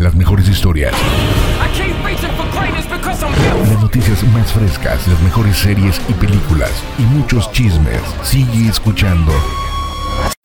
Las mejores historias. Las noticias más frescas, las mejores series y películas y muchos chismes. Sigue escuchando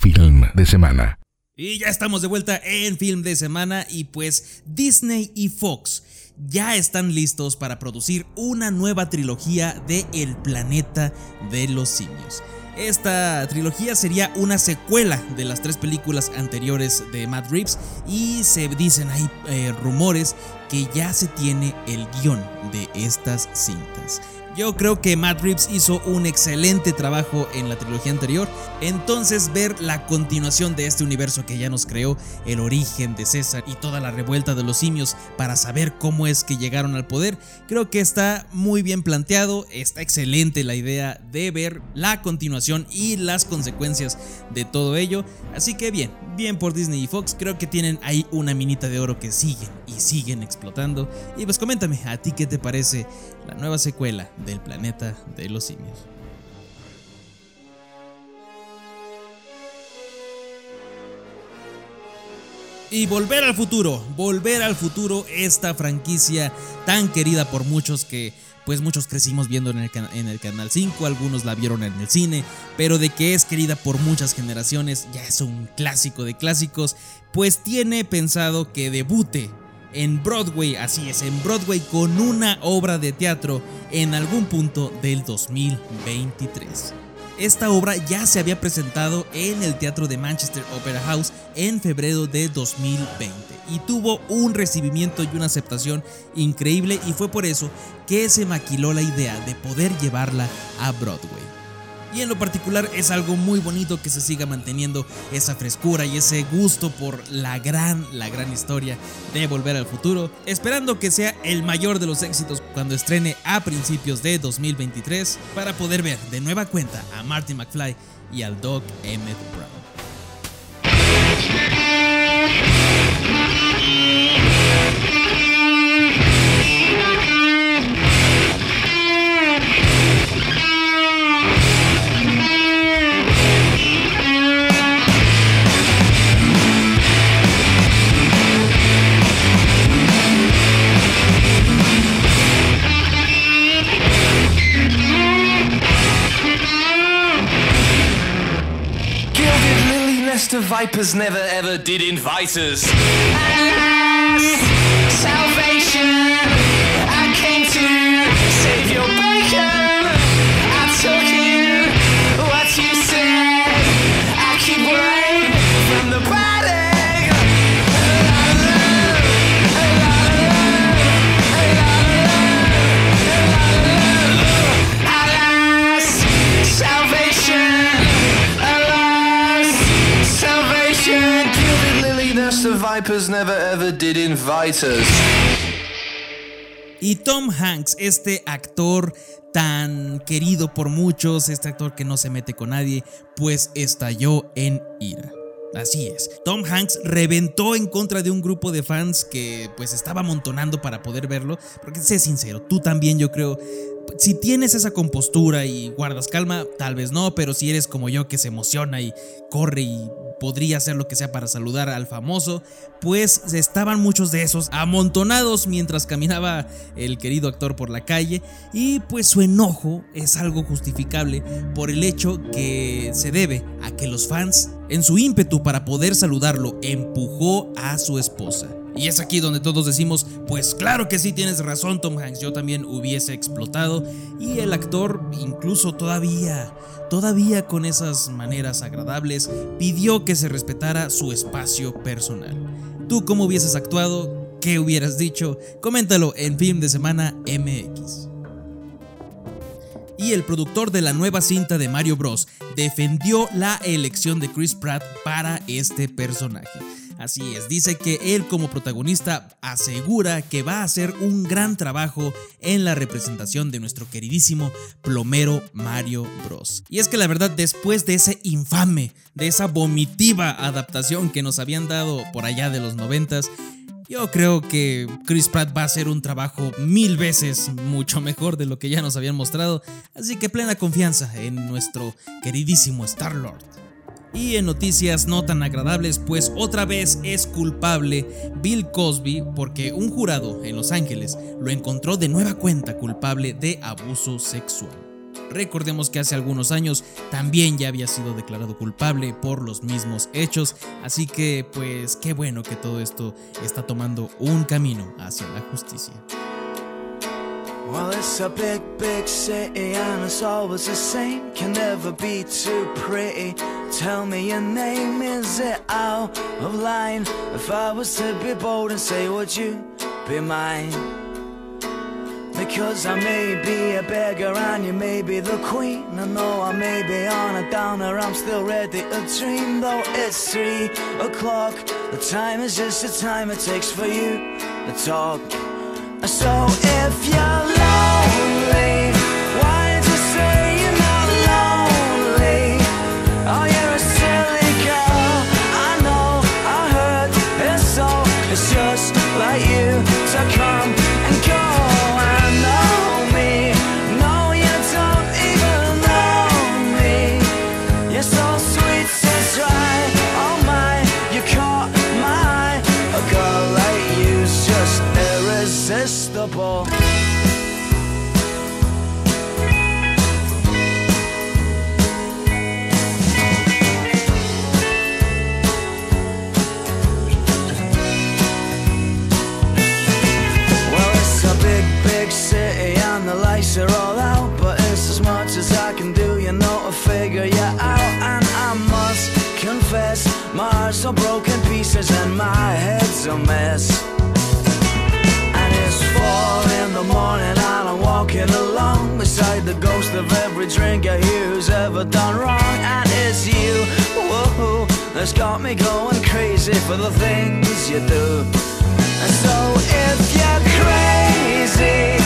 Film de Semana. Y ya estamos de vuelta en Film de Semana y pues Disney y Fox ya están listos para producir una nueva trilogía de El planeta de los simios. Esta trilogía sería una secuela de las tres películas anteriores de Matt Reeves y se dicen hay eh, rumores que ya se tiene el guion de estas cintas. Yo creo que Matt Reeves hizo un excelente trabajo en la trilogía anterior, entonces ver la continuación de este universo que ya nos creó, el origen de César y toda la revuelta de los simios para saber cómo es que llegaron al poder, creo que está muy bien planteado, está excelente la idea de ver la continuación y las consecuencias de todo ello, así que bien, bien por Disney y Fox, creo que tienen ahí una minita de oro que siguen siguen explotando. Y pues coméntame, ¿a ti qué te parece la nueva secuela del planeta de los simios? Y Volver al Futuro, Volver al Futuro, esta franquicia tan querida por muchos que pues muchos crecimos viendo en el, en el, Canal 5, algunos la vieron en el cine, pero de que es querida por muchas generaciones, ya es un clásico de clásicos, pues tiene pensado que debute en Broadway, así es, en Broadway con una obra de teatro en algún punto del 2023. Esta obra ya se había presentado en el Teatro de Manchester Opera House en febrero de 2020 y tuvo un recibimiento y una aceptación increíble y fue por eso que se maquiló la idea de poder llevarla a Broadway y en lo particular es algo muy bonito que se siga manteniendo esa frescura y ese gusto por la gran, la gran historia de Volver al Futuro, esperando que sea el mayor de los éxitos cuando estrene a principios de 2023 para poder ver de nueva cuenta a Marty McFly y al Doc Emmett Brown. The never ever did invite us. Alas, salvation, I came to save your vipers never ever did invite us. Y Tom Hanks, este actor tan querido por muchos, este actor que no se mete con nadie, pues estalló en ira. Así es, Tom Hanks reventó en contra de un grupo de fans que pues estaba amontonando para poder verlo, porque sé sincero, tú también yo creo, si tienes esa compostura y guardas calma, tal vez no, pero si eres como yo que se emociona y corre y podría hacer lo que sea para saludar al famoso, pues estaban muchos de esos amontonados mientras caminaba el querido actor por la calle y pues su enojo es algo justificable por el hecho que se debe a que los fans en su ímpetu para poder saludarlo empujó a su esposa. Y es aquí donde todos decimos, pues claro que sí tienes razón Tom Hanks, yo también hubiese explotado y el actor incluso todavía, todavía con esas maneras agradables, pidió que se respetara su espacio personal. ¿Tú cómo hubieses actuado? ¿Qué hubieras dicho? Coméntalo en Film de Semana MX y el productor de la nueva cinta de Mario Bros. defendió la elección de Chris Pratt para este personaje. Así es, dice que él como protagonista asegura que va a hacer un gran trabajo en la representación de nuestro queridísimo plomero Mario Bros. Y es que la verdad, después de ese infame, de esa vomitiva adaptación que nos habían dado por allá de los noventas, yo creo que Chris Pratt va a hacer un trabajo mil veces mucho mejor de lo que ya nos habían mostrado, así que plena confianza en nuestro queridísimo Star-Lord. Y en noticias no tan agradables, pues otra vez es culpable Bill Cosby porque un jurado en Los Ángeles lo encontró de nueva cuenta culpable de abuso sexual. Recordemos que hace algunos años también ya había sido declarado culpable por los mismos hechos, así que pues qué bueno que todo esto está tomando un camino hacia la justicia. Well, it's a big, big city and it's always the same. Can never be too pretty. Tell me your name, is it out of line? If I was to be bold and say, would you be mine? Because I may be a beggar and you may be the queen. And though I may be on a downer, I'm still ready to dream. Though it's three o'clock, the time is just the time it takes for you to talk. So if you're lonely, all broken pieces and my head's a mess. And it's four in the morning and I'm walking along beside the ghost of every drink I hear who's ever done wrong. And it's you, whoa, that's got me going crazy for the things you do. And so if you're crazy,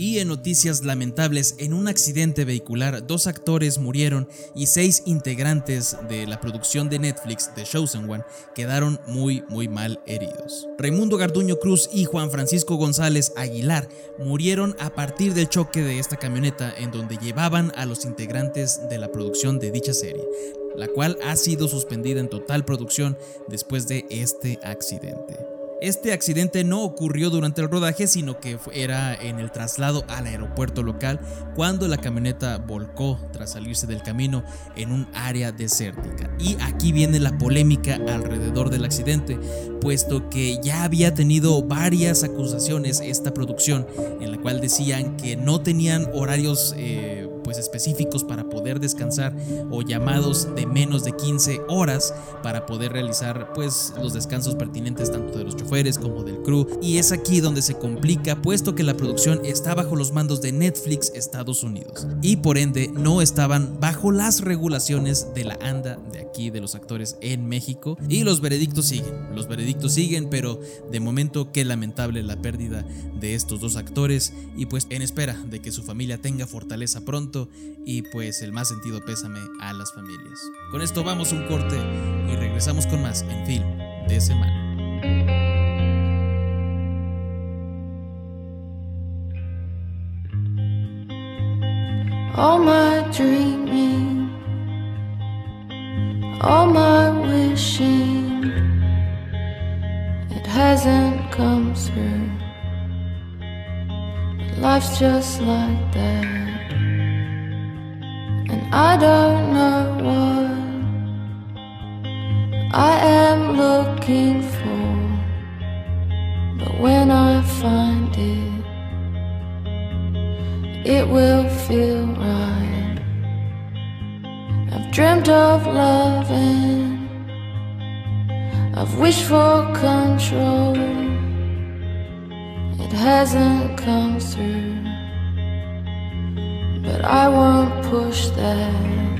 Y en noticias lamentables, en un accidente vehicular, dos actores murieron y seis integrantes de la producción de Netflix The Chosen One quedaron muy muy mal heridos. Raimundo Garduño Cruz y Juan Francisco González Aguilar murieron a partir del choque de esta camioneta en donde llevaban a los integrantes de la producción de dicha serie, la cual ha sido suspendida en total producción después de este accidente. Este accidente no ocurrió durante el rodaje, sino que era en el traslado al aeropuerto local cuando la camioneta volcó tras salirse del camino en un área desértica. Y aquí viene la polémica alrededor del accidente, puesto que ya había tenido varias acusaciones esta producción en la cual decían que no tenían horarios eh, pues específicos para poder descansar o llamados de menos de 15 horas para poder realizar pues los descansos pertinentes tanto de los choferes como del crew. Y es aquí donde se complica puesto que la producción está bajo los mandos de Netflix Estados Unidos. Y por ende no estaban bajo las regulaciones de la ANDA de aquí de los actores en México. Y los veredictos siguen los veredictos siguen pero de momento qué lamentable la pérdida de estos dos actores. Y pues en espera de que su familia tenga fortaleza pronto y pues el más sentido pésame a las familias. Con esto vamos a un corte y regresamos con más en film de semana. I don't know what I am looking for, but when I find it it will feel right. I've dreamt of loving, I've wished for control. It hasn't come through, but I won't push that.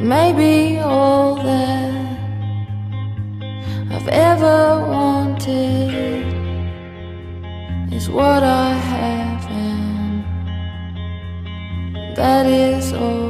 Maybe all that I've ever wanted is what I have, and that is alright.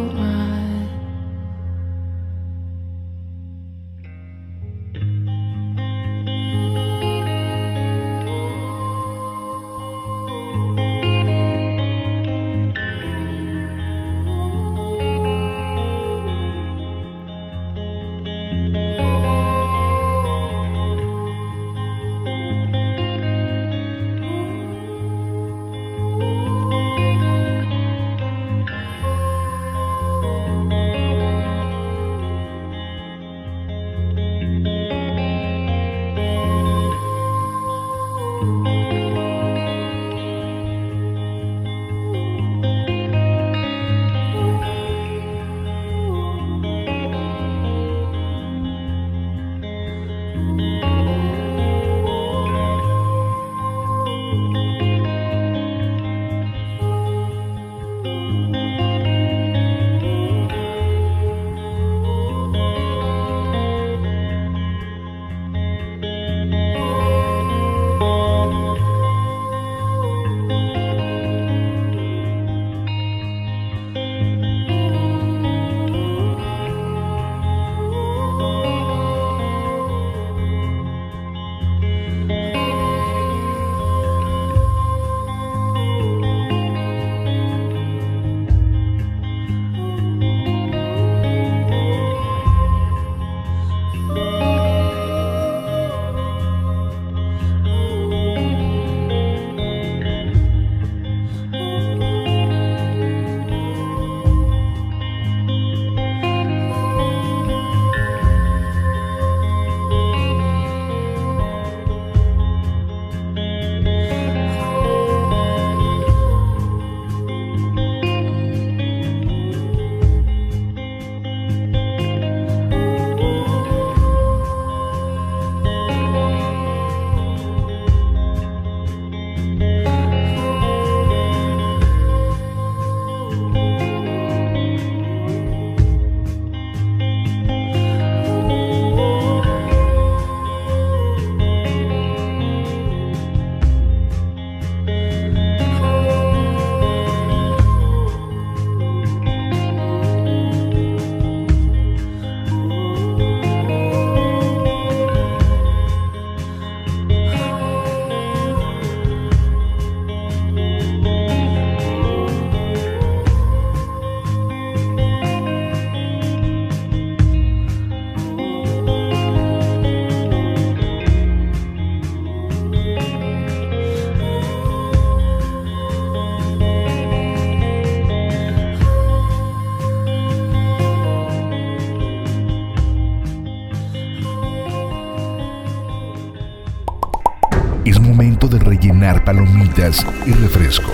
Y refresco.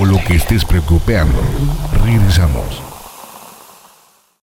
O lo que estés preocupando. Regresamos.